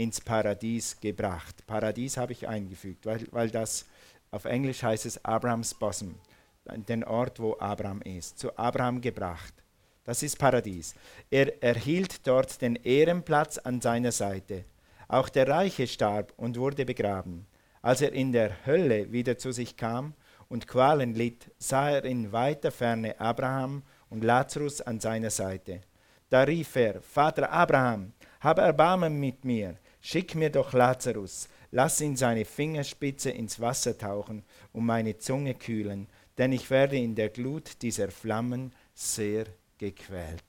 ins Paradies gebracht. Paradies habe ich eingefügt, weil, weil das auf Englisch heißt es Abrahams Bosom, den Ort, wo Abraham ist, zu Abraham gebracht. Das ist Paradies. Er erhielt dort den Ehrenplatz an seiner Seite. Auch der Reiche starb und wurde begraben. Als er in der Hölle wieder zu sich kam und Qualen litt, sah er in weiter Ferne Abraham und Lazarus an seiner Seite. Da rief er, Vater Abraham, hab Erbarmen mit mir, schick mir doch Lazarus, lass ihn seine Fingerspitze ins Wasser tauchen und meine Zunge kühlen, denn ich werde in der Glut dieser Flammen sehr gequält.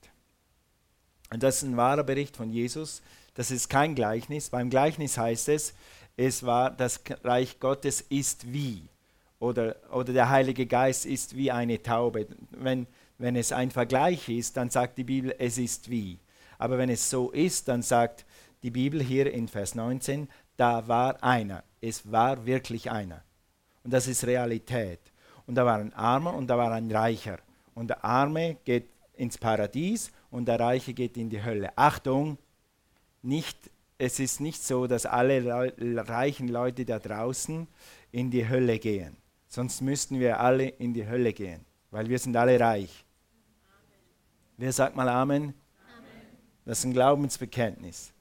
Und das ist ein wahrer Bericht von Jesus. Das ist kein Gleichnis. Beim Gleichnis heißt es, es war das Reich Gottes ist wie. Oder, oder der Heilige Geist ist wie eine Taube. Wenn, wenn es ein Vergleich ist, dann sagt die Bibel, es ist wie. Aber wenn es so ist, dann sagt die Bibel hier in Vers 19, da war einer. Es war wirklich einer. Und das ist Realität. Und da war ein Armer und da war ein Reicher. Und der Arme geht ins Paradies und der Reiche geht in die Hölle. Achtung, nicht, es ist nicht so, dass alle reichen Leute da draußen in die Hölle gehen. Sonst müssten wir alle in die Hölle gehen, weil wir sind alle reich. Wer sagt mal Amen? Amen? Das ist ein Glaubensbekenntnis.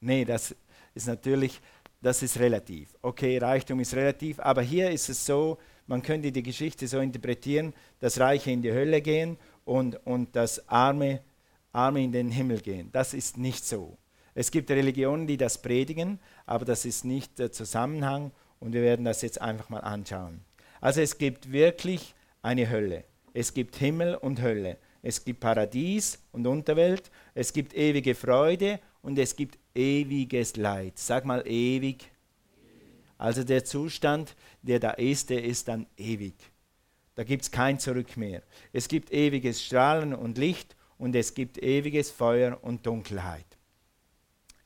Nee, das ist natürlich, das ist relativ. Okay, Reichtum ist relativ, aber hier ist es so, man könnte die Geschichte so interpretieren, dass Reiche in die Hölle gehen und, und dass Arme, Arme in den Himmel gehen. Das ist nicht so. Es gibt Religionen, die das predigen, aber das ist nicht der Zusammenhang und wir werden das jetzt einfach mal anschauen. Also es gibt wirklich eine Hölle. Es gibt Himmel und Hölle. Es gibt Paradies und Unterwelt. Es gibt ewige Freude und es gibt ewiges Leid. Sag mal ewig. Also der Zustand, der da ist, der ist dann ewig. Da gibt es kein Zurück mehr. Es gibt ewiges Strahlen und Licht und es gibt ewiges Feuer und Dunkelheit.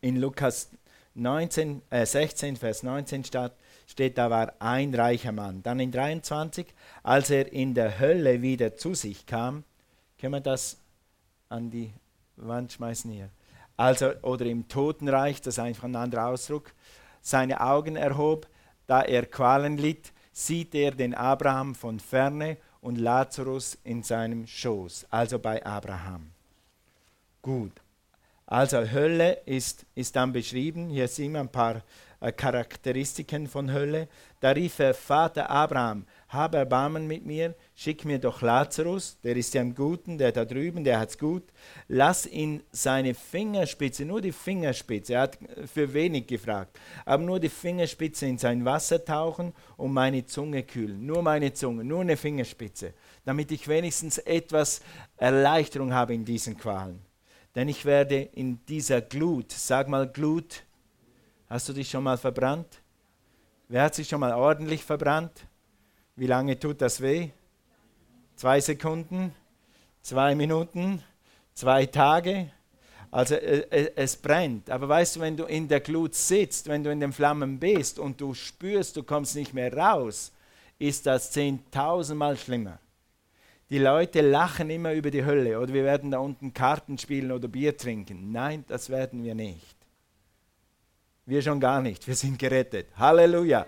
In Lukas 19, äh 16, Vers 19 steht, steht, da war ein reicher Mann. Dann in 23, als er in der Hölle wieder zu sich kam, können wir das an die Wand schmeißen hier? Also, oder im Totenreich, das ist einfach ein anderer Ausdruck, seine Augen erhob, da er Qualen litt, sieht er den Abraham von ferne und Lazarus in seinem Schoß, also bei Abraham. Gut, also Hölle ist, ist dann beschrieben, hier sehen wir ein paar äh, Charakteristiken von Hölle. Da rief er, Vater Abraham, habe Erbarmen mit mir, schick mir doch Lazarus, der ist ja im Guten, der da drüben, der hat's gut. Lass ihn seine Fingerspitze, nur die Fingerspitze, er hat für wenig gefragt, aber nur die Fingerspitze in sein Wasser tauchen und meine Zunge kühlen. Nur meine Zunge, nur eine Fingerspitze, damit ich wenigstens etwas Erleichterung habe in diesen Qualen. Denn ich werde in dieser Glut, sag mal Glut, hast du dich schon mal verbrannt? Wer hat sich schon mal ordentlich verbrannt? Wie lange tut das weh? Zwei Sekunden? Zwei Minuten? Zwei Tage? Also äh, äh, es brennt. Aber weißt du, wenn du in der Glut sitzt, wenn du in den Flammen bist und du spürst, du kommst nicht mehr raus, ist das zehntausendmal schlimmer. Die Leute lachen immer über die Hölle oder wir werden da unten Karten spielen oder Bier trinken. Nein, das werden wir nicht. Wir schon gar nicht. Wir sind gerettet. Halleluja.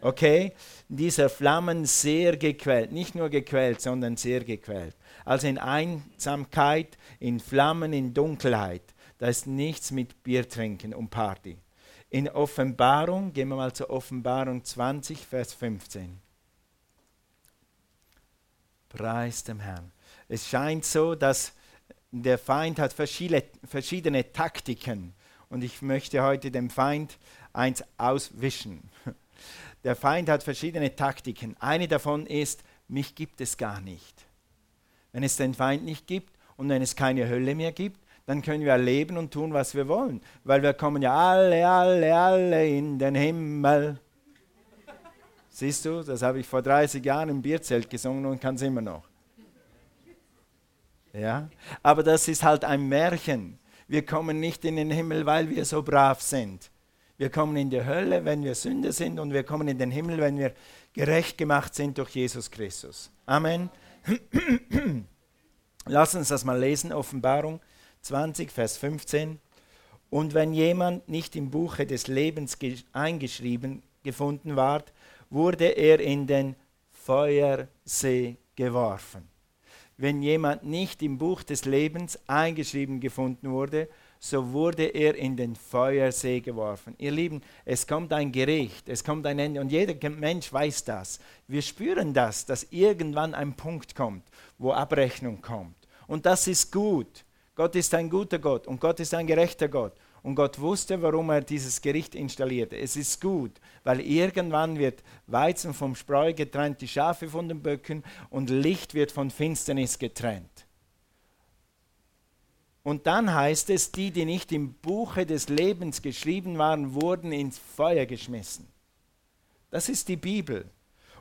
Okay? Dieser Flammen sehr gequält. Nicht nur gequält, sondern sehr gequält. Also in Einsamkeit, in Flammen, in Dunkelheit. Da ist nichts mit Bier trinken und Party. In Offenbarung, gehen wir mal zur Offenbarung 20, Vers 15. Preis dem Herrn. Es scheint so, dass der Feind hat verschiedene, verschiedene Taktiken und ich möchte heute dem Feind eins auswischen. Der Feind hat verschiedene Taktiken. Eine davon ist, mich gibt es gar nicht. Wenn es den Feind nicht gibt und wenn es keine Hölle mehr gibt, dann können wir leben und tun, was wir wollen. Weil wir kommen ja alle, alle, alle in den Himmel. Siehst du, das habe ich vor 30 Jahren im Bierzelt gesungen und kann es immer noch. Ja? Aber das ist halt ein Märchen. Wir kommen nicht in den Himmel, weil wir so brav sind. Wir kommen in die Hölle, wenn wir Sünder sind, und wir kommen in den Himmel, wenn wir gerecht gemacht sind durch Jesus Christus. Amen. Lass uns das mal lesen, Offenbarung 20, Vers 15. Und wenn jemand nicht im Buche des Lebens eingeschrieben gefunden ward, wurde er in den Feuersee geworfen. Wenn jemand nicht im Buch des Lebens eingeschrieben gefunden wurde, so wurde er in den Feuersee geworfen. Ihr Lieben, es kommt ein Gericht, es kommt ein Ende und jeder Mensch weiß das. Wir spüren das, dass irgendwann ein Punkt kommt, wo Abrechnung kommt. Und das ist gut. Gott ist ein guter Gott und Gott ist ein gerechter Gott. Und Gott wusste, warum er dieses Gericht installierte. Es ist gut, weil irgendwann wird Weizen vom Spreu getrennt, die Schafe von den Böcken und Licht wird von Finsternis getrennt. Und dann heißt es, die, die nicht im Buche des Lebens geschrieben waren, wurden ins Feuer geschmissen. Das ist die Bibel.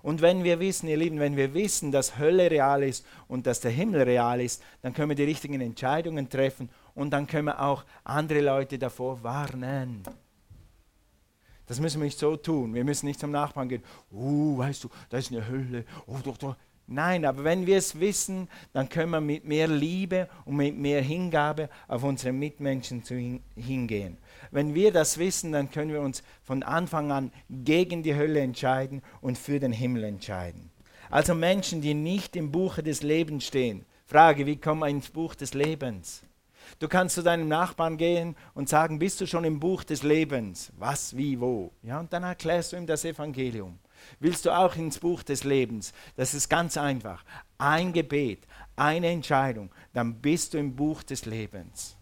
Und wenn wir wissen, ihr Lieben, wenn wir wissen, dass Hölle real ist und dass der Himmel real ist, dann können wir die richtigen Entscheidungen treffen und dann können wir auch andere Leute davor warnen. Das müssen wir nicht so tun. Wir müssen nicht zum Nachbarn gehen. Oh, weißt du, da ist eine Hölle. Oh, doch, doch. Nein, aber wenn wir es wissen, dann können wir mit mehr Liebe und mit mehr Hingabe auf unsere Mitmenschen zu hingehen. Wenn wir das wissen, dann können wir uns von Anfang an gegen die Hölle entscheiden und für den Himmel entscheiden. Also Menschen, die nicht im Buche des Lebens stehen. Frage, wie kommen wir ins Buch des Lebens? Du kannst zu deinem Nachbarn gehen und sagen, bist du schon im Buch des Lebens? Was, wie, wo? Ja, und dann erklärst du ihm das Evangelium. Willst du auch ins Buch des Lebens? Das ist ganz einfach. Ein Gebet, eine Entscheidung, dann bist du im Buch des Lebens.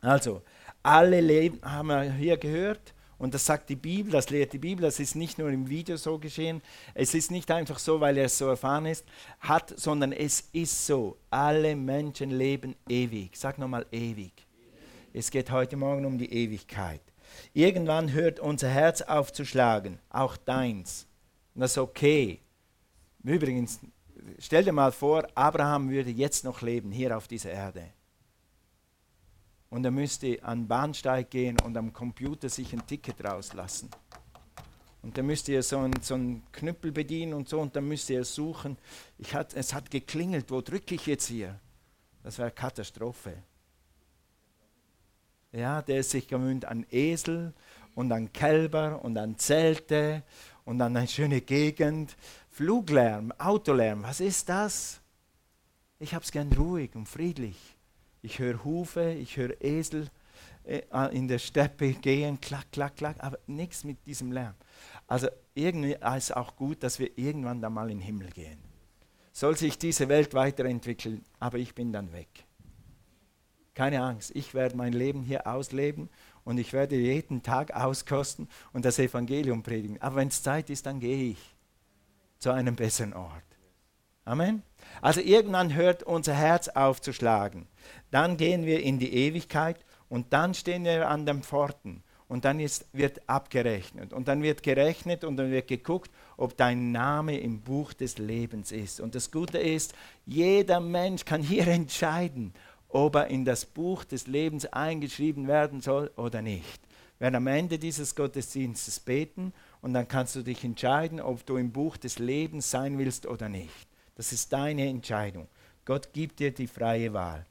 Also, alle Leben haben wir hier gehört. Und das sagt die Bibel, das lehrt die Bibel, das ist nicht nur im Video so geschehen, es ist nicht einfach so, weil er es so erfahren ist, hat, sondern es ist so. Alle Menschen leben ewig. Sag nochmal ewig. Es geht heute Morgen um die Ewigkeit. Irgendwann hört unser Herz auf zu schlagen, auch deins. Und das ist okay. Übrigens, stell dir mal vor, Abraham würde jetzt noch leben hier auf dieser Erde und er müsste an den Bahnsteig gehen und am Computer sich ein Ticket rauslassen. Und dann müsste er so einen, so einen Knüppel bedienen und so und dann müsste er suchen. Ich hat, es hat geklingelt, wo drücke ich jetzt hier? Das wäre Katastrophe. Ja, der sich gewöhnt an Esel und an Kälber und an Zelte und an eine schöne Gegend. Fluglärm, Autolärm, was ist das? Ich habe es gern ruhig und friedlich ich höre Hufe, ich höre Esel äh, in der Steppe gehen, klack, klack, klack, aber nichts mit diesem Lärm. Also irgendwie ist es auch gut, dass wir irgendwann da mal in den Himmel gehen. Soll sich diese Welt weiterentwickeln, aber ich bin dann weg. Keine Angst, ich werde mein Leben hier ausleben und ich werde jeden Tag auskosten und das Evangelium predigen. Aber wenn es Zeit ist, dann gehe ich zu einem besseren Ort. Amen. Also irgendwann hört unser Herz auf zu schlagen. Dann gehen wir in die Ewigkeit und dann stehen wir an den Pforten und dann ist, wird abgerechnet und dann wird gerechnet und dann wird geguckt, ob dein Name im Buch des Lebens ist. Und das Gute ist, jeder Mensch kann hier entscheiden, ob er in das Buch des Lebens eingeschrieben werden soll oder nicht. Wir werden am Ende dieses Gottesdienstes beten und dann kannst du dich entscheiden, ob du im Buch des Lebens sein willst oder nicht. Das ist deine Entscheidung. Gott gibt dir die freie Wahl.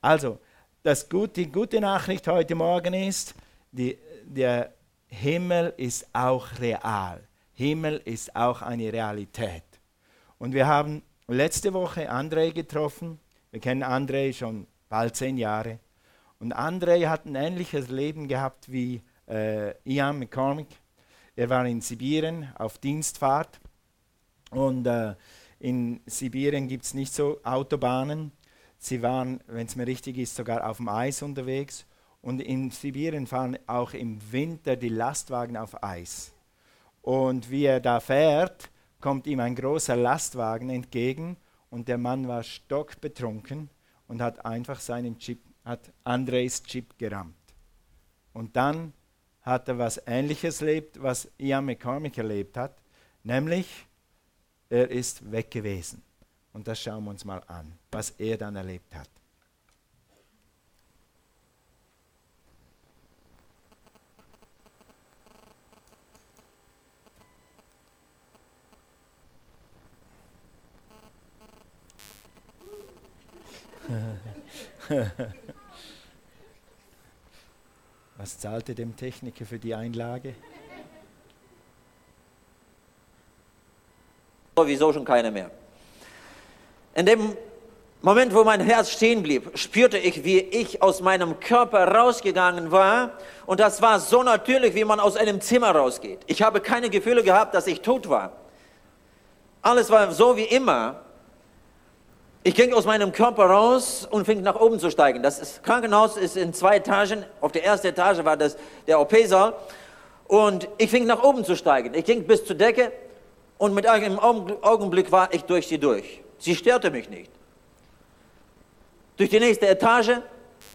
Also, das gut, die gute Nachricht heute Morgen ist, die, der Himmel ist auch real. Himmel ist auch eine Realität. Und wir haben letzte Woche André getroffen. Wir kennen André schon bald zehn Jahre. Und André hat ein ähnliches Leben gehabt wie äh, Ian McCormick. Er war in Sibirien auf Dienstfahrt und äh, in Sibirien gibt es nicht so Autobahnen. Sie waren, wenn es mir richtig ist, sogar auf dem Eis unterwegs. Und in Sibirien fahren auch im Winter die Lastwagen auf Eis. Und wie er da fährt, kommt ihm ein großer Lastwagen entgegen und der Mann war stockbetrunken und hat einfach seinen Chip, hat Andres Chip gerammt. Und dann hat er was Ähnliches erlebt, was Ian McCormick erlebt hat, nämlich er ist weg gewesen. Und das schauen wir uns mal an, was er dann erlebt hat. Was zahlte dem Techniker für die Einlage? Sowieso schon keine mehr. In dem Moment, wo mein Herz stehen blieb, spürte ich, wie ich aus meinem Körper rausgegangen war. Und das war so natürlich, wie man aus einem Zimmer rausgeht. Ich habe keine Gefühle gehabt, dass ich tot war. Alles war so wie immer. Ich ging aus meinem Körper raus und fing nach oben zu steigen. Das Krankenhaus ist in zwei Etagen. Auf der ersten Etage war das der OP-Saal. Und ich fing nach oben zu steigen. Ich ging bis zur Decke und mit einem Augenblick war ich durch sie durch. Sie störte mich nicht. Durch die nächste Etage,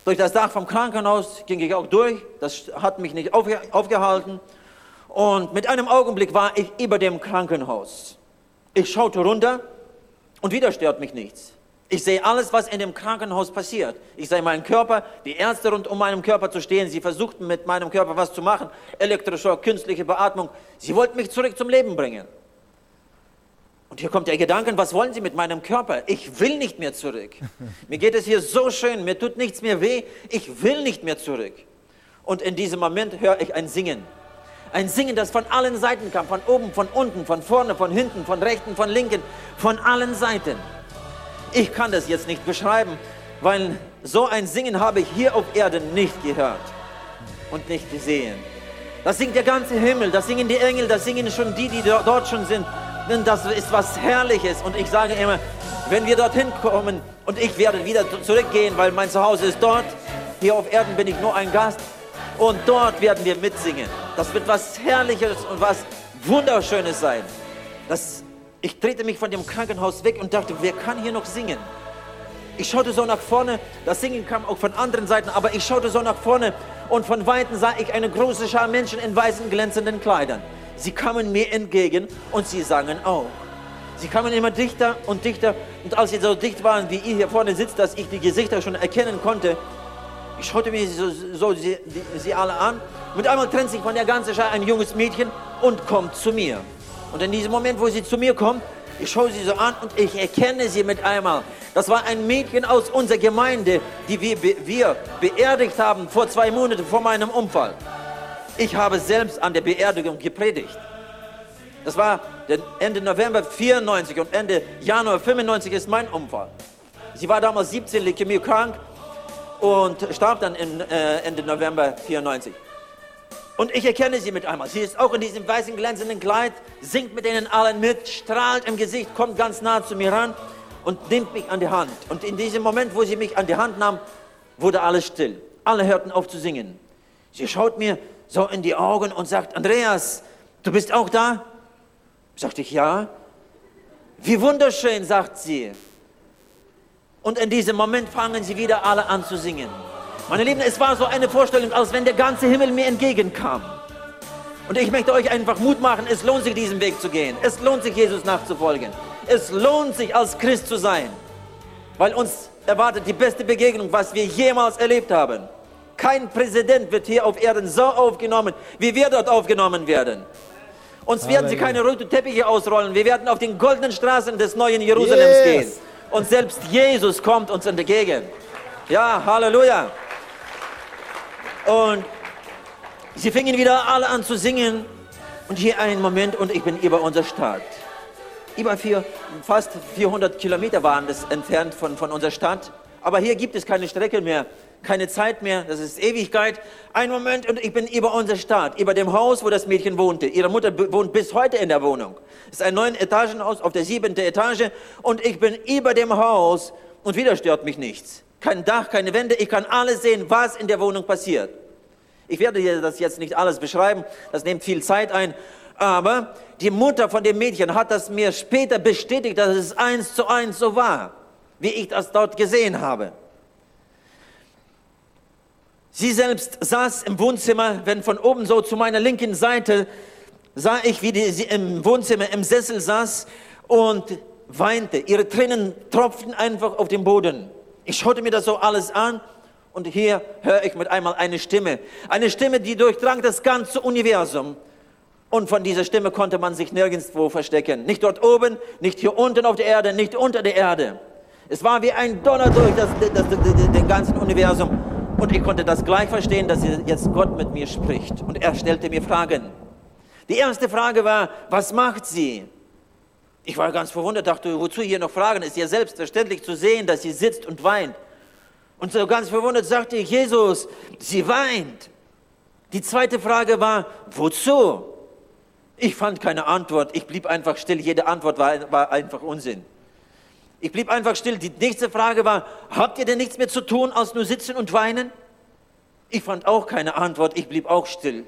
durch das Dach vom Krankenhaus ging ich auch durch. Das hat mich nicht aufgehalten. Und mit einem Augenblick war ich über dem Krankenhaus. Ich schaute runter und wieder stört mich nichts. Ich sehe alles, was in dem Krankenhaus passiert. Ich sehe meinen Körper, die Ärzte rund um meinen Körper zu stehen. Sie versuchten mit meinem Körper was zu machen. Elektroschock, künstliche Beatmung. Sie wollten mich zurück zum Leben bringen. Und hier kommt der Gedanke, was wollen Sie mit meinem Körper? Ich will nicht mehr zurück. Mir geht es hier so schön, mir tut nichts mehr weh. Ich will nicht mehr zurück. Und in diesem Moment höre ich ein Singen. Ein Singen, das von allen Seiten kam, von oben, von unten, von vorne, von hinten, von rechten, von linken, von allen Seiten. Ich kann das jetzt nicht beschreiben, weil so ein Singen habe ich hier auf Erden nicht gehört und nicht gesehen. Das singt der ganze Himmel, das singen die Engel, das singen schon die, die dort schon sind. Denn das ist was Herrliches. Und ich sage immer, wenn wir dorthin kommen und ich werde wieder zurückgehen, weil mein Zuhause ist dort, hier auf Erden bin ich nur ein Gast und dort werden wir mitsingen. Das wird was Herrliches und was Wunderschönes sein. Das ich drehte mich von dem Krankenhaus weg und dachte, wer kann hier noch singen? Ich schaute so nach vorne, das Singen kam auch von anderen Seiten, aber ich schaute so nach vorne und von Weitem sah ich eine große Schar Menschen in weißen glänzenden Kleidern. Sie kamen mir entgegen und sie sangen auch. Sie kamen immer dichter und dichter und als sie so dicht waren, wie ihr hier vorne sitzt, dass ich die Gesichter schon erkennen konnte, ich schaute mir so, so sie, die, sie alle an. Mit einmal trennt sich von der ganzen Schar ein junges Mädchen und kommt zu mir. Und in diesem Moment, wo sie zu mir kommt, ich schaue sie so an und ich erkenne sie mit einmal. Das war ein Mädchen aus unserer Gemeinde, die wir, wir beerdigt haben vor zwei Monaten vor meinem Unfall. Ich habe selbst an der Beerdigung gepredigt. Das war Ende November 94 und Ende Januar 95 ist mein Unfall. Sie war damals 17 Leukämie krank und starb dann äh, Ende November 94. Und ich erkenne sie mit einmal. Sie ist auch in diesem weißen glänzenden Kleid, singt mit denen allen mit, strahlt im Gesicht, kommt ganz nah zu mir ran und nimmt mich an die Hand. Und in diesem Moment, wo sie mich an die Hand nahm, wurde alles still. Alle hörten auf zu singen. Sie schaut mir so in die Augen und sagt, Andreas, du bist auch da? Sagte ich, ja. Wie wunderschön, sagt sie. Und in diesem Moment fangen sie wieder alle an zu singen. Meine Lieben, es war so eine Vorstellung, als wenn der ganze Himmel mir entgegenkam. Und ich möchte euch einfach Mut machen, es lohnt sich, diesen Weg zu gehen. Es lohnt sich, Jesus nachzufolgen. Es lohnt sich, als Christ zu sein. Weil uns erwartet die beste Begegnung, was wir jemals erlebt haben. Kein Präsident wird hier auf Erden so aufgenommen, wie wir dort aufgenommen werden. Uns werden sie keine roten Teppiche ausrollen. Wir werden auf den goldenen Straßen des neuen Jerusalems yes. gehen. Und selbst Jesus kommt uns entgegen. Ja, Halleluja. Und sie fingen wieder alle an zu singen. Und hier einen Moment und ich bin über unserer Stadt. Über vier, fast 400 Kilometer waren das entfernt von, von unserer Stadt. Aber hier gibt es keine Strecke mehr, keine Zeit mehr, das ist Ewigkeit. Ein Moment und ich bin über unserer Stadt, über dem Haus, wo das Mädchen wohnte. Ihre Mutter wohnt bis heute in der Wohnung. Es ist ein neun Etagenhaus auf der siebenten Etage und ich bin über dem Haus und wieder stört mich nichts kein Dach, keine Wände. Ich kann alles sehen, was in der Wohnung passiert. Ich werde dir das jetzt nicht alles beschreiben, das nimmt viel Zeit ein. Aber die Mutter von dem Mädchen hat das mir später bestätigt, dass es eins zu eins so war, wie ich das dort gesehen habe. Sie selbst saß im Wohnzimmer, wenn von oben so zu meiner linken Seite sah ich, wie die, sie im Wohnzimmer im Sessel saß und weinte. Ihre Tränen tropften einfach auf den Boden. Ich schaute mir das so alles an und hier höre ich mit einmal eine Stimme. Eine Stimme, die durchdrang das ganze Universum. Und von dieser Stimme konnte man sich nirgendwo verstecken. Nicht dort oben, nicht hier unten auf der Erde, nicht unter der Erde. Es war wie ein Donner durch das, das, das, das, das ganze Universum. Und ich konnte das gleich verstehen, dass jetzt Gott mit mir spricht. Und er stellte mir Fragen. Die erste Frage war, was macht sie? Ich war ganz verwundert, dachte, wozu hier noch fragen? Ist ja selbstverständlich zu sehen, dass sie sitzt und weint. Und so ganz verwundert sagte ich, Jesus, sie weint. Die zweite Frage war, wozu? Ich fand keine Antwort. Ich blieb einfach still. Jede Antwort war, war einfach Unsinn. Ich blieb einfach still. Die nächste Frage war, habt ihr denn nichts mehr zu tun, als nur sitzen und weinen? Ich fand auch keine Antwort. Ich blieb auch still.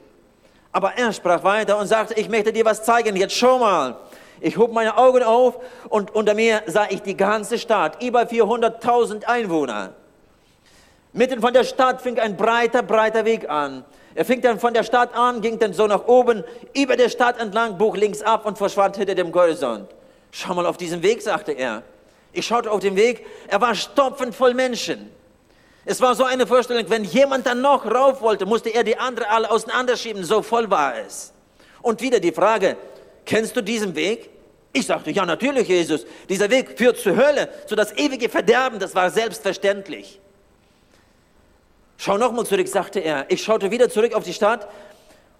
Aber er sprach weiter und sagte, ich möchte dir was zeigen. Jetzt schau mal. Ich hob meine Augen auf und unter mir sah ich die ganze Stadt, über 400.000 Einwohner. Mitten von der Stadt fing ein breiter, breiter Weg an. Er fing dann von der Stadt an, ging dann so nach oben, über der Stadt entlang, bog links ab und verschwand hinter dem Horizont. Schau mal auf diesen Weg, sagte er. Ich schaute auf den Weg, er war stopfend voll Menschen. Es war so eine Vorstellung, wenn jemand dann noch rauf wollte, musste er die andere alle auseinanderschieben, so voll war es. Und wieder die Frage, kennst du diesen Weg? Ich sagte, ja natürlich, Jesus, dieser Weg führt zur Hölle, zu das ewige Verderben, das war selbstverständlich. Schau nochmal zurück, sagte er. Ich schaute wieder zurück auf die Stadt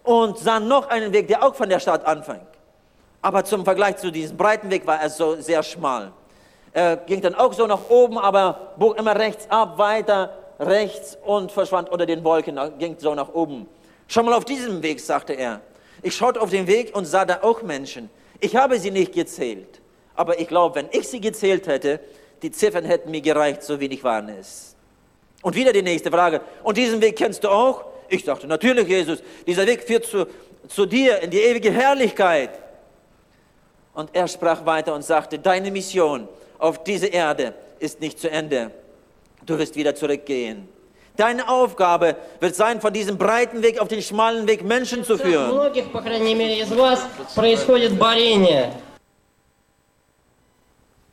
und sah noch einen Weg, der auch von der Stadt anfing. Aber zum Vergleich zu diesem breiten Weg war er so sehr schmal. Er ging dann auch so nach oben, aber bog immer rechts ab, weiter rechts und verschwand unter den Wolken, ging so nach oben. Schau mal auf diesem Weg, sagte er. Ich schaute auf den Weg und sah da auch Menschen. Ich habe sie nicht gezählt, aber ich glaube, wenn ich sie gezählt hätte, die Ziffern hätten mir gereicht, so wenig waren es. Und wieder die nächste Frage. Und diesen Weg kennst du auch? Ich sagte, natürlich, Jesus. Dieser Weg führt zu, zu dir in die ewige Herrlichkeit. Und er sprach weiter und sagte, deine Mission auf diese Erde ist nicht zu Ende. Du wirst wieder zurückgehen. Deine Aufgabe wird sein, von diesem breiten Weg auf den schmalen Weg Menschen zu führen.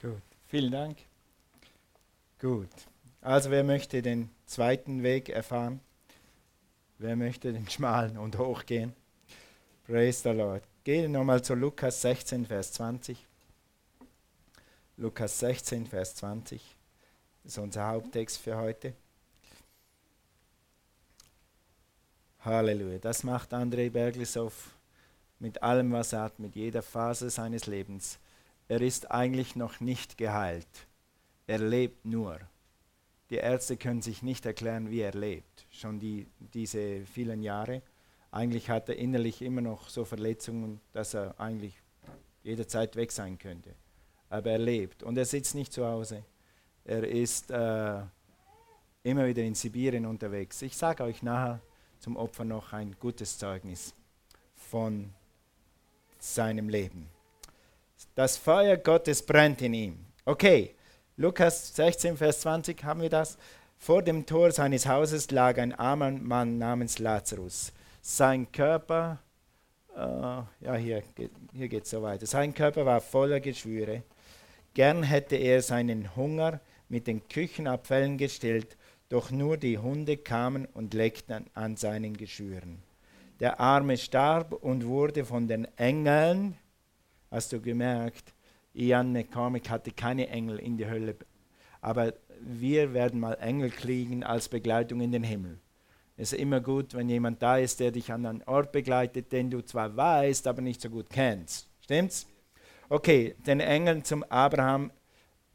Gut, vielen Dank. Gut. Also wer möchte den zweiten Weg erfahren? Wer möchte den schmalen und hochgehen? Praise the Lord. Gehe nochmal zu Lukas 16, Vers 20. Lukas 16, Vers 20 das ist unser Haupttext für heute. Halleluja. Das macht André Berglisov mit allem, was er hat, mit jeder Phase seines Lebens. Er ist eigentlich noch nicht geheilt. Er lebt nur. Die Ärzte können sich nicht erklären, wie er lebt, schon die, diese vielen Jahre. Eigentlich hat er innerlich immer noch so Verletzungen, dass er eigentlich jederzeit weg sein könnte. Aber er lebt und er sitzt nicht zu Hause. Er ist äh, immer wieder in Sibirien unterwegs. Ich sage euch nachher zum Opfer noch ein gutes Zeugnis von seinem Leben. Das Feuer Gottes brennt in ihm. Okay, Lukas 16, Vers 20 haben wir das. Vor dem Tor seines Hauses lag ein armer Mann namens Lazarus. Sein Körper, äh, ja, hier, hier geht es so weiter. Sein Körper war voller Geschwüre. Gern hätte er seinen Hunger mit den Küchenabfällen gestillt, doch nur die Hunde kamen und leckten an seinen Geschwüren. Der Arme starb und wurde von den Engeln, hast du gemerkt, Ian McCormick hatte keine Engel in die Hölle, aber wir werden mal Engel kriegen als Begleitung in den Himmel. Es ist immer gut, wenn jemand da ist, der dich an einen Ort begleitet, den du zwar weißt, aber nicht so gut kennst. Stimmt's? Okay, den Engeln zum Abraham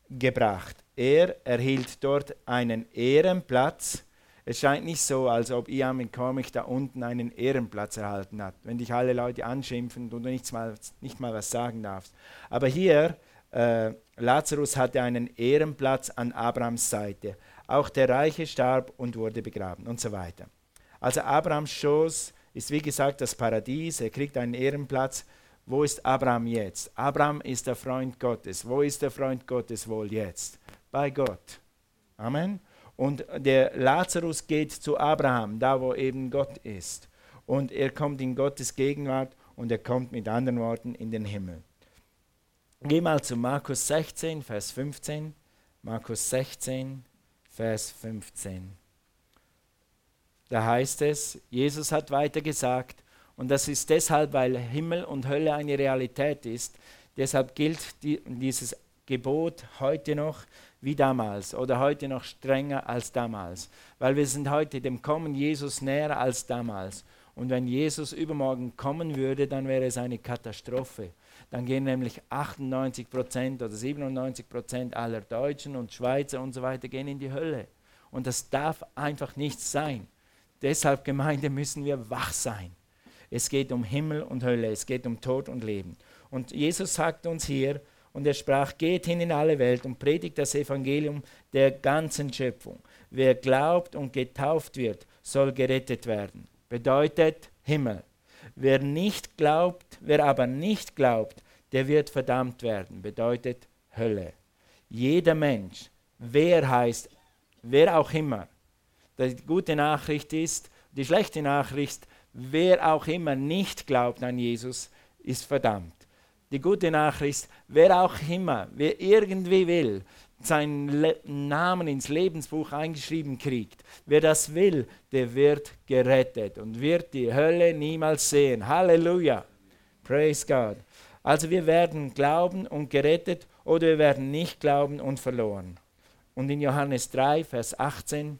gebracht. Er erhielt dort einen Ehrenplatz es scheint nicht so, als ob Ian McCormick da unten einen Ehrenplatz erhalten hat, wenn dich alle Leute anschimpfen und du nicht mal, nicht mal was sagen darfst. Aber hier, äh, Lazarus hatte einen Ehrenplatz an Abrahams Seite. Auch der Reiche starb und wurde begraben und so weiter. Also Abrahams Schoß ist wie gesagt das Paradies, er kriegt einen Ehrenplatz. Wo ist Abraham jetzt? Abraham ist der Freund Gottes. Wo ist der Freund Gottes wohl jetzt? Bei Gott. Amen. Und der Lazarus geht zu Abraham, da wo eben Gott ist. Und er kommt in Gottes Gegenwart und er kommt mit anderen Worten in den Himmel. Geh mal zu Markus 16, Vers 15. Markus 16, Vers 15. Da heißt es, Jesus hat weiter gesagt, und das ist deshalb, weil Himmel und Hölle eine Realität ist, deshalb gilt die, dieses Gebot heute noch, wie damals oder heute noch strenger als damals, weil wir sind heute dem Kommen Jesus näher als damals. Und wenn Jesus übermorgen kommen würde, dann wäre es eine Katastrophe. Dann gehen nämlich 98 Prozent oder 97 Prozent aller Deutschen und Schweizer und so weiter gehen in die Hölle. Und das darf einfach nicht sein. Deshalb, Gemeinde, müssen wir wach sein. Es geht um Himmel und Hölle, es geht um Tod und Leben. Und Jesus sagt uns hier, und er sprach, geht hin in alle Welt und predigt das Evangelium der ganzen Schöpfung. Wer glaubt und getauft wird, soll gerettet werden. Bedeutet Himmel. Wer nicht glaubt, wer aber nicht glaubt, der wird verdammt werden. Bedeutet Hölle. Jeder Mensch, wer heißt, wer auch immer. Die gute Nachricht ist, die schlechte Nachricht, wer auch immer nicht glaubt an Jesus, ist verdammt. Die gute Nachricht, wer auch immer, wer irgendwie will, seinen Le Namen ins Lebensbuch eingeschrieben kriegt, wer das will, der wird gerettet und wird die Hölle niemals sehen. Halleluja. Praise God. Also wir werden glauben und gerettet oder wir werden nicht glauben und verloren. Und in Johannes 3, Vers 18,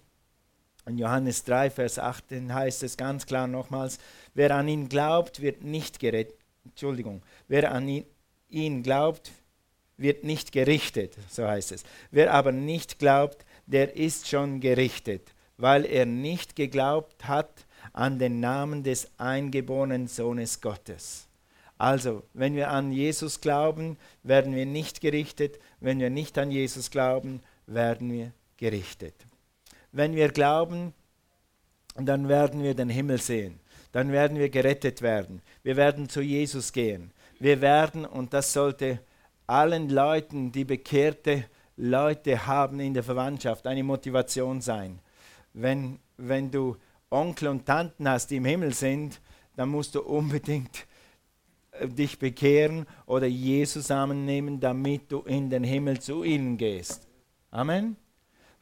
in Johannes 3, Vers 18 heißt es ganz klar nochmals, wer an ihn glaubt, wird nicht gerettet. Entschuldigung, wer an ihn, ihn glaubt, wird nicht gerichtet, so heißt es. Wer aber nicht glaubt, der ist schon gerichtet, weil er nicht geglaubt hat an den Namen des eingeborenen Sohnes Gottes. Also, wenn wir an Jesus glauben, werden wir nicht gerichtet. Wenn wir nicht an Jesus glauben, werden wir gerichtet. Wenn wir glauben, dann werden wir den Himmel sehen. Dann werden wir gerettet werden. Wir werden zu Jesus gehen. Wir werden, und das sollte allen Leuten, die bekehrte Leute haben in der Verwandtschaft, eine Motivation sein. Wenn, wenn du Onkel und Tanten hast, die im Himmel sind, dann musst du unbedingt äh, dich bekehren oder Jesus annehmen, damit du in den Himmel zu ihnen gehst. Amen.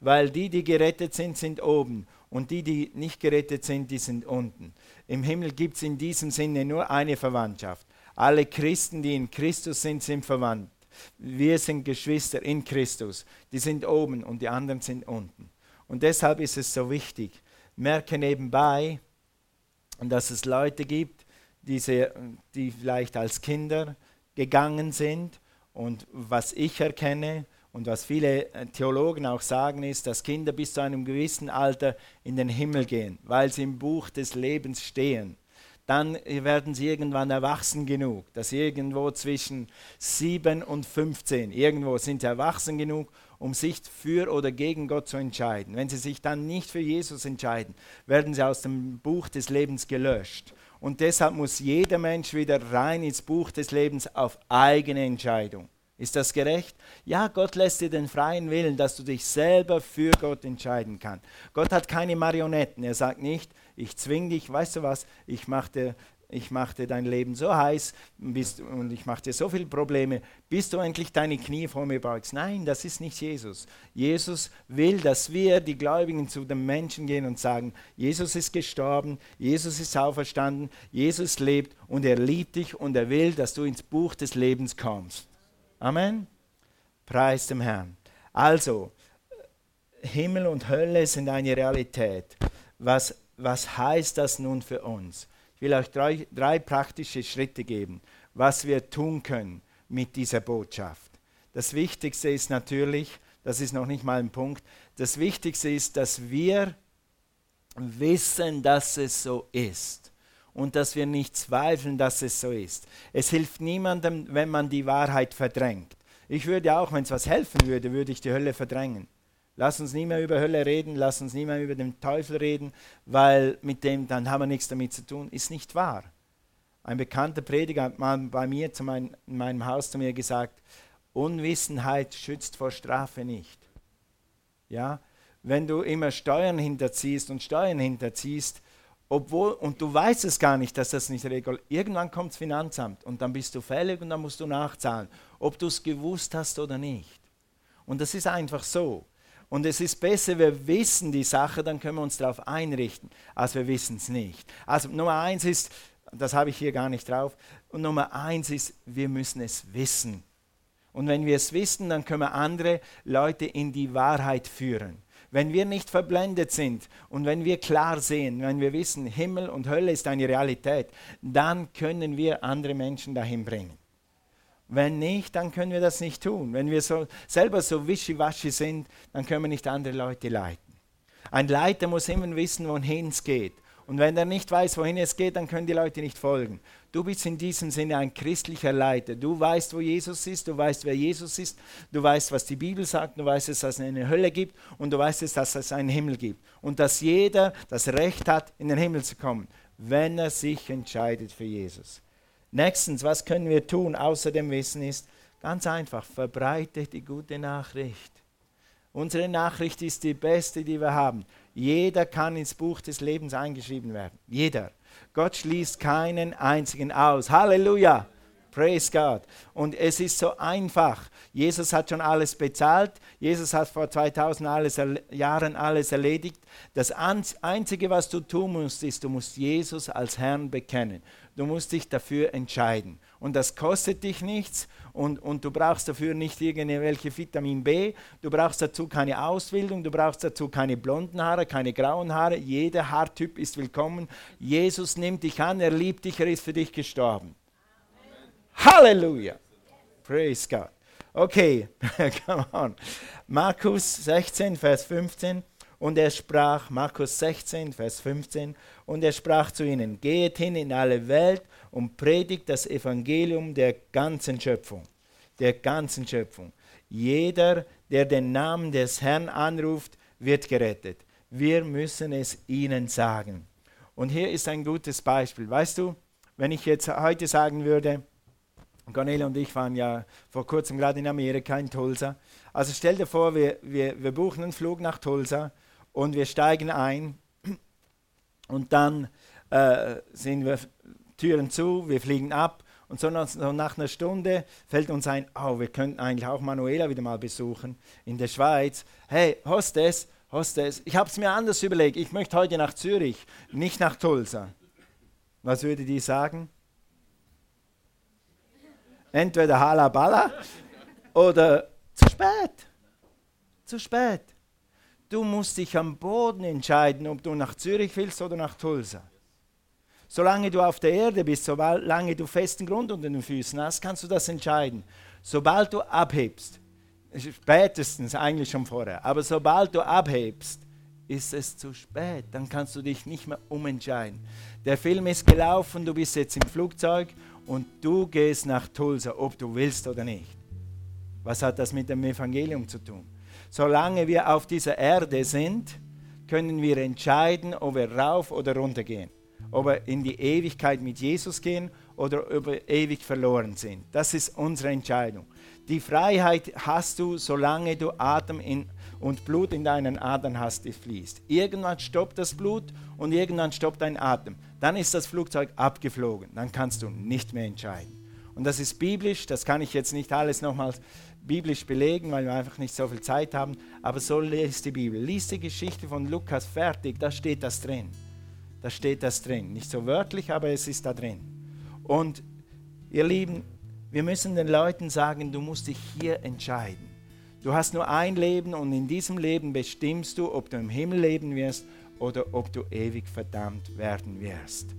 Weil die, die gerettet sind, sind oben und die, die nicht gerettet sind, die sind unten. Im Himmel gibt es in diesem Sinne nur eine Verwandtschaft. Alle Christen, die in Christus sind, sind verwandt. Wir sind Geschwister in Christus. Die sind oben und die anderen sind unten. Und deshalb ist es so wichtig. Merke nebenbei, dass es Leute gibt, diese, die vielleicht als Kinder gegangen sind. Und was ich erkenne und was viele äh, Theologen auch sagen, ist, dass Kinder bis zu einem gewissen Alter in den Himmel gehen, weil sie im Buch des Lebens stehen dann werden sie irgendwann erwachsen genug, dass irgendwo zwischen 7 und 15, irgendwo sind sie erwachsen genug, um sich für oder gegen Gott zu entscheiden. Wenn sie sich dann nicht für Jesus entscheiden, werden sie aus dem Buch des Lebens gelöscht. Und deshalb muss jeder Mensch wieder rein ins Buch des Lebens auf eigene Entscheidung. Ist das gerecht? Ja, Gott lässt dir den freien Willen, dass du dich selber für Gott entscheiden kannst. Gott hat keine Marionetten. Er sagt nicht, ich zwing dich, weißt du was, ich mache ich mach dir dein Leben so heiß bist, und ich mache dir so viele Probleme, bis du endlich deine Knie vor mir beugst. Nein, das ist nicht Jesus. Jesus will, dass wir, die Gläubigen, zu den Menschen gehen und sagen, Jesus ist gestorben, Jesus ist auferstanden, Jesus lebt und er liebt dich und er will, dass du ins Buch des Lebens kommst. Amen. Preis dem Herrn. Also, Himmel und Hölle sind eine Realität. Was was heißt das nun für uns? Ich will euch drei, drei praktische Schritte geben, was wir tun können mit dieser Botschaft. Das Wichtigste ist natürlich, das ist noch nicht mal ein Punkt, das Wichtigste ist, dass wir wissen, dass es so ist und dass wir nicht zweifeln, dass es so ist. Es hilft niemandem, wenn man die Wahrheit verdrängt. Ich würde auch, wenn es was helfen würde, würde ich die Hölle verdrängen. Lass uns nie mehr über Hölle reden, lass uns nie mehr über den Teufel reden, weil mit dem dann haben wir nichts damit zu tun. Ist nicht wahr. Ein bekannter Prediger hat mal bei mir zu mein, in meinem Haus zu mir gesagt, Unwissenheit schützt vor Strafe nicht. Ja, wenn du immer Steuern hinterziehst und Steuern hinterziehst, obwohl, und du weißt es gar nicht, dass das nicht regelt, irgendwann kommt das Finanzamt und dann bist du fällig und dann musst du nachzahlen, ob du es gewusst hast oder nicht. Und das ist einfach so. Und es ist besser, wir wissen die Sache, dann können wir uns darauf einrichten, als wir wissen es nicht. Also Nummer eins ist, das habe ich hier gar nicht drauf, und Nummer eins ist, wir müssen es wissen. Und wenn wir es wissen, dann können wir andere Leute in die Wahrheit führen. Wenn wir nicht verblendet sind und wenn wir klar sehen, wenn wir wissen, Himmel und Hölle ist eine Realität, dann können wir andere Menschen dahin bringen. Wenn nicht, dann können wir das nicht tun. Wenn wir so, selber so wischiwaschi sind, dann können wir nicht andere Leute leiten. Ein Leiter muss immer wissen, wohin es geht. Und wenn er nicht weiß, wohin es geht, dann können die Leute nicht folgen. Du bist in diesem Sinne ein christlicher Leiter. Du weißt, wo Jesus ist, du weißt, wer Jesus ist, du weißt, was die Bibel sagt, du weißt, dass es eine Hölle gibt und du weißt, dass es einen Himmel gibt. Und dass jeder das Recht hat, in den Himmel zu kommen, wenn er sich entscheidet für Jesus. Nächstens, was können wir tun, außer dem Wissen ist, ganz einfach, verbreite die gute Nachricht. Unsere Nachricht ist die beste, die wir haben. Jeder kann ins Buch des Lebens eingeschrieben werden. Jeder. Gott schließt keinen einzigen aus. Halleluja. Praise God. Und es ist so einfach. Jesus hat schon alles bezahlt. Jesus hat vor 2000 alles, Jahren alles erledigt. Das Einzige, was du tun musst, ist, du musst Jesus als Herrn bekennen. Du musst dich dafür entscheiden. Und das kostet dich nichts und, und du brauchst dafür nicht irgendwelche Vitamin B, du brauchst dazu keine Ausbildung, du brauchst dazu keine blonden Haare, keine grauen Haare, jeder Haartyp ist willkommen. Jesus nimmt dich an, er liebt dich, er ist für dich gestorben. Amen. Halleluja! Praise God. Okay, come on. Markus 16, Vers 15. Und er sprach, Markus 16, Vers 15, und er sprach zu ihnen, geht hin in alle Welt und predigt das Evangelium der ganzen Schöpfung. Der ganzen Schöpfung. Jeder, der den Namen des Herrn anruft, wird gerettet. Wir müssen es ihnen sagen. Und hier ist ein gutes Beispiel. Weißt du, wenn ich jetzt heute sagen würde, Cornelia und ich waren ja vor kurzem gerade in Amerika, in Tulsa. Also stell dir vor, wir, wir, wir buchen einen Flug nach Tulsa und wir steigen ein und dann äh, sind wir Türen zu, wir fliegen ab und so nach, einer Stunde fällt uns ein, oh, wir könnten eigentlich auch Manuela wieder mal besuchen in der Schweiz. Hey, Hostess, Hostess, ich habe es mir anders überlegt, ich möchte heute nach Zürich, nicht nach Tulsa. Was würde die sagen? Entweder Halabala oder zu spät. Zu spät. Du musst dich am Boden entscheiden, ob du nach Zürich willst oder nach Tulsa. Solange du auf der Erde bist, solange du festen Grund unter den Füßen hast, kannst du das entscheiden. Sobald du abhebst, spätestens eigentlich schon vorher, aber sobald du abhebst, ist es zu spät. Dann kannst du dich nicht mehr umentscheiden. Der Film ist gelaufen, du bist jetzt im Flugzeug und du gehst nach Tulsa, ob du willst oder nicht. Was hat das mit dem Evangelium zu tun? Solange wir auf dieser Erde sind, können wir entscheiden, ob wir rauf oder runter gehen ob wir in die Ewigkeit mit Jesus gehen oder ob wir ewig verloren sind. Das ist unsere Entscheidung. Die Freiheit hast du, solange du Atem in, und Blut in deinen Adern hast, die fließt. Irgendwann stoppt das Blut und irgendwann stoppt dein Atem. Dann ist das Flugzeug abgeflogen. Dann kannst du nicht mehr entscheiden. Und das ist biblisch, das kann ich jetzt nicht alles nochmals biblisch belegen, weil wir einfach nicht so viel Zeit haben, aber so liest die Bibel. Lies die Geschichte von Lukas fertig, da steht das drin. Da steht das drin. Nicht so wörtlich, aber es ist da drin. Und ihr Lieben, wir müssen den Leuten sagen, du musst dich hier entscheiden. Du hast nur ein Leben und in diesem Leben bestimmst du, ob du im Himmel leben wirst oder ob du ewig verdammt werden wirst.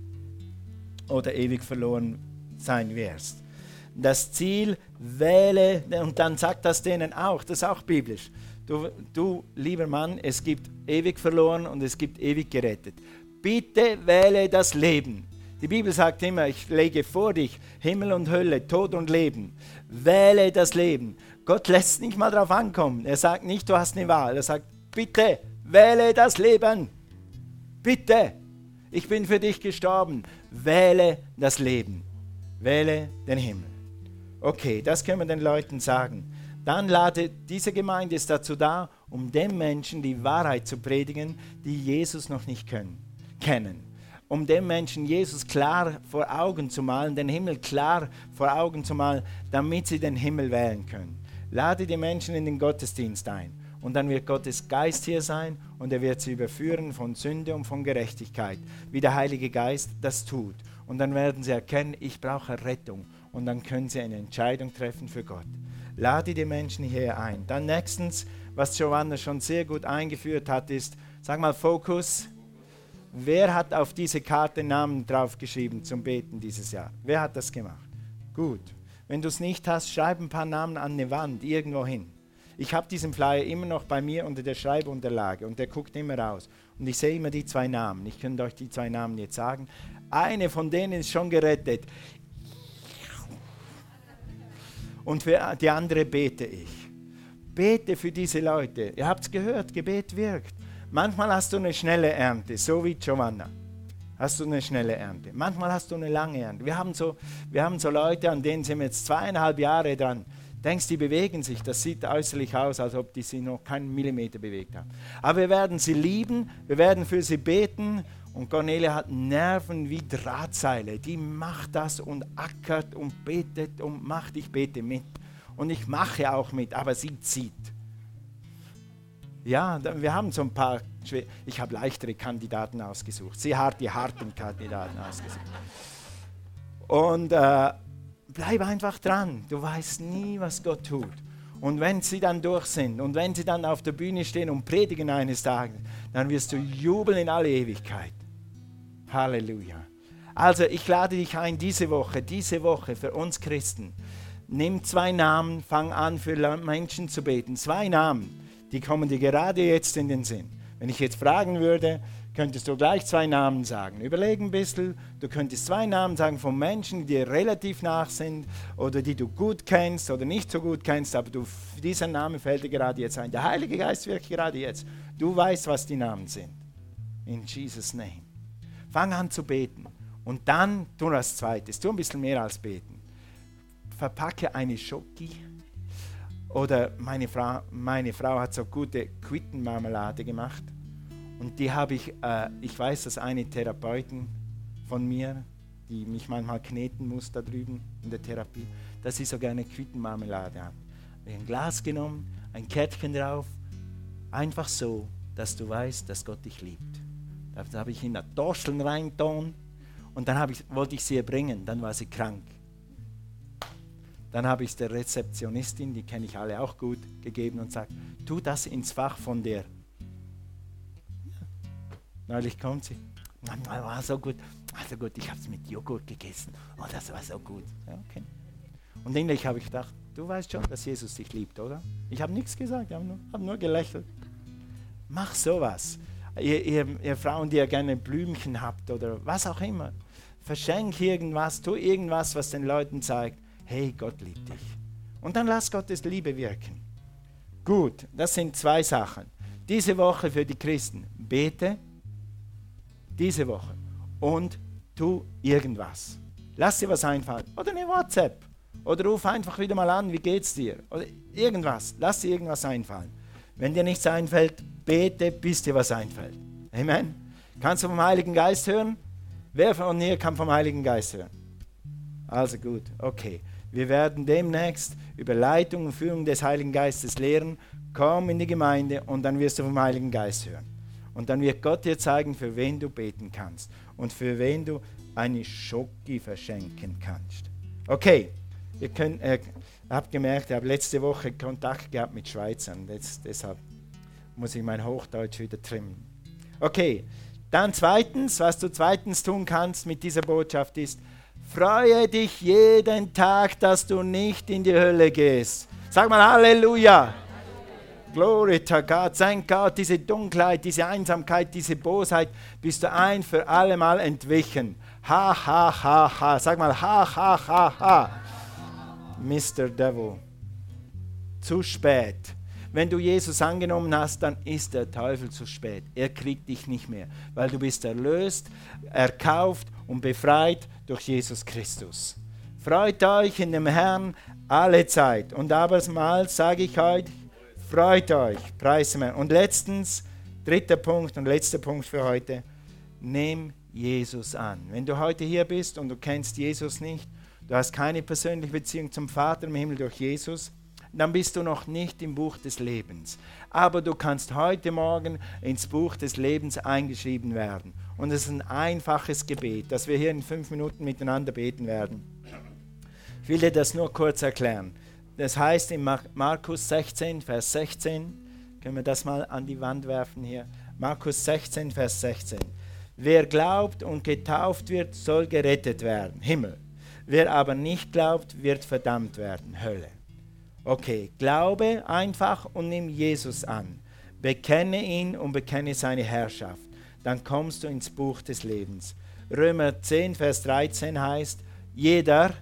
Oder ewig verloren sein wirst. Das Ziel wähle, und dann sagt das denen auch, das ist auch biblisch. Du, du lieber Mann, es gibt ewig verloren und es gibt ewig gerettet bitte wähle das Leben. Die Bibel sagt immer, ich lege vor dich Himmel und Hölle, Tod und Leben. Wähle das Leben. Gott lässt nicht mal darauf ankommen. Er sagt nicht, du hast eine Wahl. Er sagt, bitte wähle das Leben. Bitte. Ich bin für dich gestorben. Wähle das Leben. Wähle den Himmel. Okay, das können wir den Leuten sagen. Dann lade diese Gemeinde ist dazu da, um den Menschen die Wahrheit zu predigen, die Jesus noch nicht können kennen, um den Menschen Jesus klar vor Augen zu malen, den Himmel klar vor Augen zu malen, damit sie den Himmel wählen können. Lade die Menschen in den Gottesdienst ein und dann wird Gottes Geist hier sein und er wird sie überführen von Sünde und von Gerechtigkeit, wie der Heilige Geist das tut. Und dann werden sie erkennen, ich brauche Rettung und dann können sie eine Entscheidung treffen für Gott. Lade die Menschen hier ein. Dann nächstens, was Giovanna schon sehr gut eingeführt hat, ist, sag mal Fokus. Wer hat auf diese Karte Namen draufgeschrieben zum Beten dieses Jahr? Wer hat das gemacht? Gut. Wenn du es nicht hast, schreib ein paar Namen an eine Wand, irgendwo hin. Ich habe diesen Flyer immer noch bei mir unter der Schreibunterlage und der guckt immer raus. Und ich sehe immer die zwei Namen. Ich könnte euch die zwei Namen jetzt sagen. Eine von denen ist schon gerettet. Und für die andere bete ich. Bete für diese Leute. Ihr habt es gehört, Gebet wirkt. Manchmal hast du eine schnelle Ernte, so wie Giovanna. Hast du eine schnelle Ernte. Manchmal hast du eine lange Ernte. Wir haben so, wir haben so Leute, an denen sind wir jetzt zweieinhalb Jahre dran. Denkst, die bewegen sich. Das sieht äußerlich aus, als ob die sich noch keinen Millimeter bewegt haben. Aber wir werden sie lieben, wir werden für sie beten. Und Cornelia hat Nerven wie Drahtseile. Die macht das und ackert und betet und macht. Ich bete mit. Und ich mache auch mit, aber sie zieht. Ja, wir haben so ein paar. Ich habe leichtere Kandidaten ausgesucht. Sie hat die harten Kandidaten ausgesucht. Und äh, bleib einfach dran. Du weißt nie, was Gott tut. Und wenn sie dann durch sind und wenn sie dann auf der Bühne stehen und predigen eines Tages, dann wirst du jubeln in alle Ewigkeit. Halleluja. Also ich lade dich ein, diese Woche, diese Woche für uns Christen, nimm zwei Namen, fang an für Menschen zu beten. Zwei Namen, die kommen dir gerade jetzt in den Sinn. Wenn ich jetzt fragen würde, könntest du gleich zwei Namen sagen. Überleg ein bisschen, du könntest zwei Namen sagen von Menschen, die dir relativ nach sind oder die du gut kennst oder nicht so gut kennst, aber du, dieser Name fällt dir gerade jetzt ein. Der Heilige Geist wirkt gerade jetzt. Du weißt, was die Namen sind. In Jesus' Name. Fang an zu beten und dann tu das Zweites. Tu ein bisschen mehr als beten. Verpacke eine Schoki oder meine Frau, meine Frau hat so gute Quittenmarmelade gemacht und die habe ich, äh, ich weiß, dass eine Therapeutin von mir, die mich manchmal kneten muss da drüben in der Therapie, dass sie so gerne Quittenmarmelade hat. Ein Glas genommen, ein Kärtchen drauf, einfach so, dass du weißt, dass Gott dich liebt. Da habe ich in der Dorscheln reingetan und dann ich, wollte ich sie erbringen, dann war sie krank. Dann habe ich es der Rezeptionistin, die kenne ich alle auch gut, gegeben und sagt, tu das ins Fach von der Neulich kommt sie. War so gut. Also gut, ich habe es mit Joghurt gegessen. Oh, das war so gut. Ja, okay. Und endlich habe ich gedacht, du weißt schon, dass Jesus dich liebt, oder? Ich habe nichts gesagt, ich habe nur, hab nur gelächelt. Mach sowas. Ihr, ihr, ihr Frauen, die ja gerne Blümchen habt oder was auch immer. Verschenk irgendwas, tu irgendwas, was den Leuten zeigt, hey, Gott liebt dich. Und dann lass Gottes Liebe wirken. Gut, das sind zwei Sachen. Diese Woche für die Christen. Bete, diese Woche und tu irgendwas. Lass dir was einfallen. Oder eine WhatsApp. Oder ruf einfach wieder mal an, wie geht's dir? Oder irgendwas. Lass dir irgendwas einfallen. Wenn dir nichts einfällt, bete, bis dir was einfällt. Amen. Kannst du vom Heiligen Geist hören? Wer von hier kann vom Heiligen Geist hören? Also gut, okay. Wir werden demnächst über Leitung und Führung des Heiligen Geistes lehren. Komm in die Gemeinde und dann wirst du vom Heiligen Geist hören. Und dann wird Gott dir zeigen, für wen du beten kannst und für wen du eine Schoki verschenken kannst. Okay, ihr könnt, äh, habt gemerkt, ich habe letzte Woche Kontakt gehabt mit Schweizern. Jetzt, deshalb muss ich mein Hochdeutsch wieder trimmen. Okay, dann zweitens, was du zweitens tun kannst mit dieser Botschaft ist, freue dich jeden Tag, dass du nicht in die Hölle gehst. Sag mal Halleluja. Glory to God. Thank God, diese Dunkelheit, diese Einsamkeit, diese Bosheit bist du ein für alle Mal entwichen. Ha, ha, ha, ha. Sag mal, ha, ha, ha, ha. Mr. Devil. Zu spät. Wenn du Jesus angenommen hast, dann ist der Teufel zu spät. Er kriegt dich nicht mehr, weil du bist erlöst, erkauft und befreit durch Jesus Christus. Freut euch in dem Herrn alle Zeit. Und abermals sage ich heute, Freut euch, preisen wir. Und letztens, dritter Punkt und letzter Punkt für heute, nimm Jesus an. Wenn du heute hier bist und du kennst Jesus nicht, du hast keine persönliche Beziehung zum Vater im Himmel durch Jesus, dann bist du noch nicht im Buch des Lebens. Aber du kannst heute Morgen ins Buch des Lebens eingeschrieben werden. Und es ist ein einfaches Gebet, das wir hier in fünf Minuten miteinander beten werden. Ich will dir das nur kurz erklären. das heißt in Markus 16, Vers 16, können wir das mal an die Wand werfen hier? Markus 16, Vers 16. Wer glaubt und getauft wird, soll gerettet werden, Himmel. Wer aber nicht glaubt, wird verdammt werden, Hölle. Okay, glaube einfach und nimm Jesus an. Bekenne ihn und bekenne seine Herrschaft. Dann kommst du ins Buch des Lebens. Römer 10, Vers 13 heißt, jeder,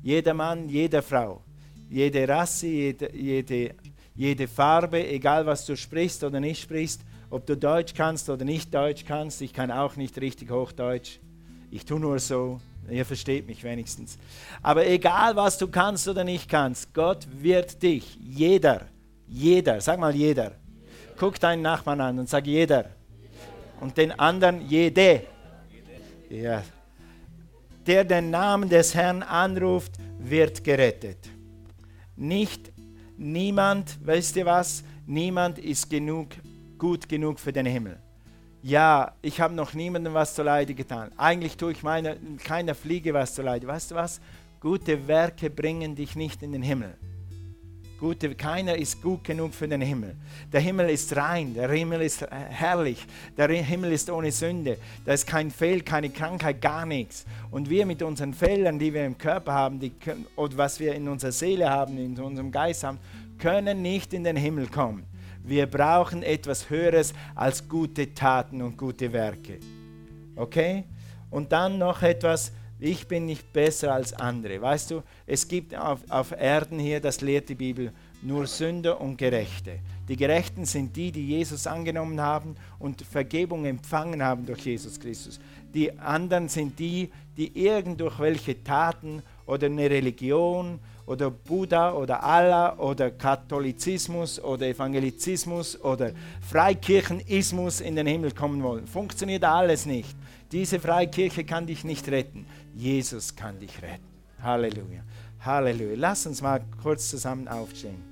jeder Mann, jede Frau, jede Rasse, jede, jede, jede Farbe, egal was du sprichst oder nicht sprichst, ob du Deutsch kannst oder nicht Deutsch kannst, ich kann auch nicht richtig Hochdeutsch, ich tue nur so, ihr versteht mich wenigstens. Aber egal was du kannst oder nicht kannst, Gott wird dich, jeder, jeder, sag mal jeder, guck deinen Nachbarn an und sag jeder. Und den anderen jede. Ja. Der den Namen des Herrn anruft, wird gerettet. Nicht niemand, weißt du was? Niemand ist genug, gut genug für den Himmel. Ja, ich habe noch niemandem was zu Leide getan. Eigentlich tue ich meine, keiner Fliege was zu Leide. Weißt du was? Gute Werke bringen dich nicht in den Himmel. Gute, keiner ist gut genug für den Himmel. Der Himmel ist rein, der Himmel ist herrlich, der Himmel ist ohne Sünde. Da ist kein Fehl, keine Krankheit, gar nichts. Und wir mit unseren Fehlern, die wir im Körper haben, die, oder was wir in unserer Seele haben, in unserem Geist haben, können nicht in den Himmel kommen. Wir brauchen etwas Höheres als gute Taten und gute Werke. Okay? Und dann noch etwas, ich bin nicht besser als andere. Weißt du, es gibt auf, auf Erden hier, das lehrt die Bibel, nur Sünder und Gerechte. Die Gerechten sind die, die Jesus angenommen haben und Vergebung empfangen haben durch Jesus Christus. Die anderen sind die, die irgend durch welche Taten oder eine Religion oder Buddha oder Allah oder Katholizismus oder Evangelizismus oder Freikirchenismus in den Himmel kommen wollen. Funktioniert alles nicht. Diese Freikirche kann dich nicht retten. Jesus kann dich retten. Halleluja. Halleluja. Lass uns mal kurz zusammen aufstehen.